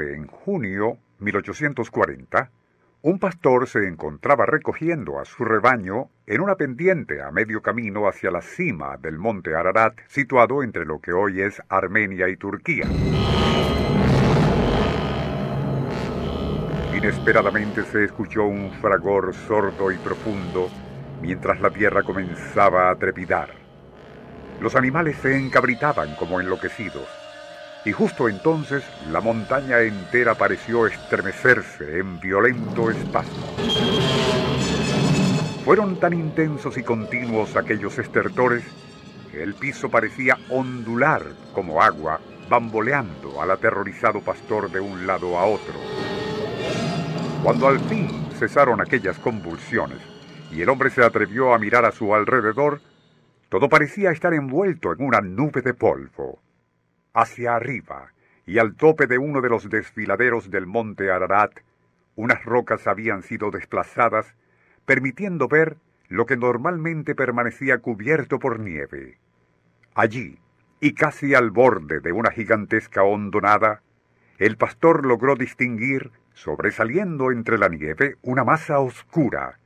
En junio 1840, un pastor se encontraba recogiendo a su rebaño en una pendiente a medio camino hacia la cima del monte Ararat, situado entre lo que hoy es Armenia y Turquía. Inesperadamente se escuchó un fragor sordo y profundo mientras la tierra comenzaba a trepidar. Los animales se encabritaban como enloquecidos y justo entonces la montaña entera pareció estremecerse en violento espasmo. Fueron tan intensos y continuos aquellos estertores que el piso parecía ondular como agua, bamboleando al aterrorizado pastor de un lado a otro. Cuando al fin cesaron aquellas convulsiones y el hombre se atrevió a mirar a su alrededor, todo parecía estar envuelto en una nube de polvo hacia arriba, y al tope de uno de los desfiladeros del monte Ararat, unas rocas habían sido desplazadas, permitiendo ver lo que normalmente permanecía cubierto por nieve. Allí, y casi al borde de una gigantesca hondonada, el pastor logró distinguir, sobresaliendo entre la nieve, una masa oscura.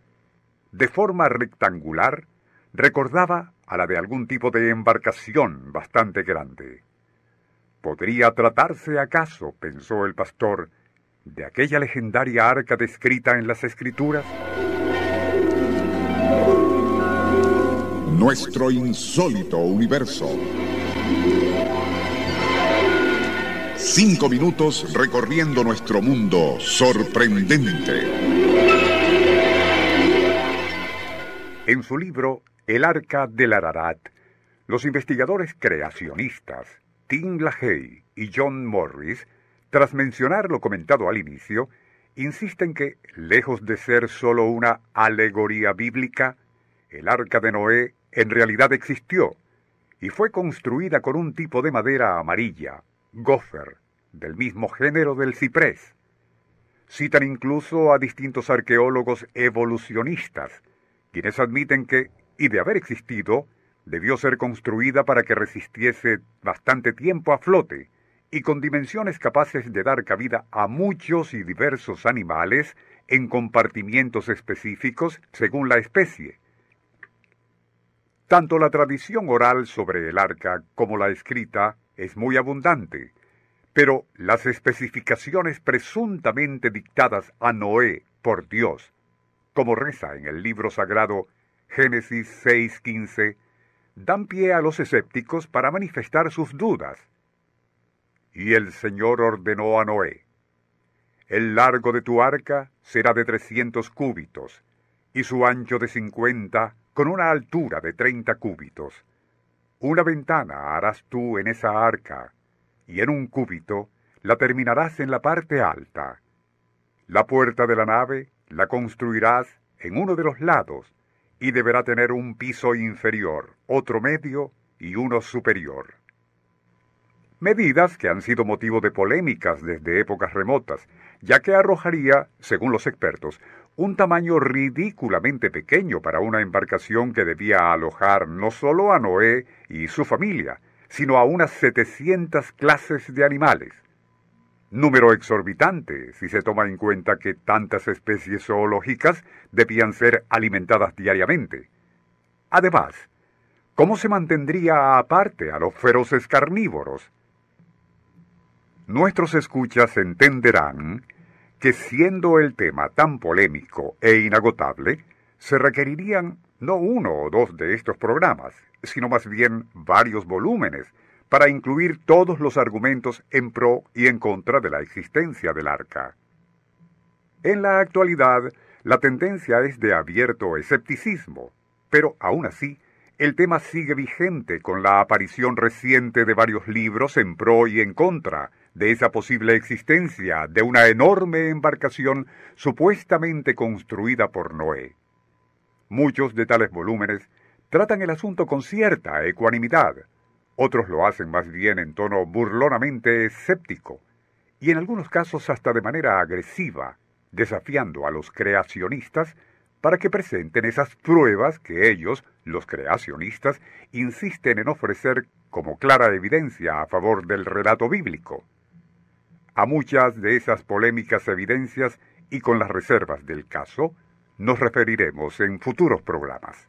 De forma rectangular, recordaba a la de algún tipo de embarcación bastante grande. ¿Podría tratarse acaso, pensó el pastor, de aquella legendaria arca descrita en las escrituras? Nuestro insólito universo. Cinco minutos recorriendo nuestro mundo sorprendente. En su libro El arca del Ararat, los investigadores creacionistas Tim LaHaye y John Morris, tras mencionar lo comentado al inicio, insisten que, lejos de ser sólo una alegoría bíblica, el arca de Noé en realidad existió y fue construida con un tipo de madera amarilla, gopher, del mismo género del ciprés. Citan incluso a distintos arqueólogos evolucionistas, quienes admiten que, y de haber existido, debió ser construida para que resistiese bastante tiempo a flote y con dimensiones capaces de dar cabida a muchos y diversos animales en compartimientos específicos según la especie. Tanto la tradición oral sobre el arca como la escrita es muy abundante, pero las especificaciones presuntamente dictadas a Noé por Dios, como reza en el libro sagrado Génesis 6:15, dan pie a los escépticos para manifestar sus dudas. Y el Señor ordenó a Noé, El largo de tu arca será de trescientos cúbitos, y su ancho de cincuenta, con una altura de treinta cúbitos. Una ventana harás tú en esa arca, y en un cúbito la terminarás en la parte alta. La puerta de la nave la construirás en uno de los lados, y deberá tener un piso inferior, otro medio y uno superior. Medidas que han sido motivo de polémicas desde épocas remotas, ya que arrojaría, según los expertos, un tamaño ridículamente pequeño para una embarcación que debía alojar no solo a Noé y su familia, sino a unas 700 clases de animales. Número exorbitante si se toma en cuenta que tantas especies zoológicas debían ser alimentadas diariamente. Además, ¿cómo se mantendría aparte a los feroces carnívoros? Nuestros escuchas entenderán que siendo el tema tan polémico e inagotable, se requerirían no uno o dos de estos programas, sino más bien varios volúmenes, para incluir todos los argumentos en pro y en contra de la existencia del arca. En la actualidad, la tendencia es de abierto escepticismo, pero aún así, el tema sigue vigente con la aparición reciente de varios libros en pro y en contra de esa posible existencia de una enorme embarcación supuestamente construida por Noé. Muchos de tales volúmenes tratan el asunto con cierta ecuanimidad, otros lo hacen más bien en tono burlonamente escéptico, y en algunos casos hasta de manera agresiva, desafiando a los creacionistas para que presenten esas pruebas que ellos, los creacionistas, insisten en ofrecer como clara evidencia a favor del relato bíblico. A muchas de esas polémicas evidencias y con las reservas del caso, nos referiremos en futuros programas.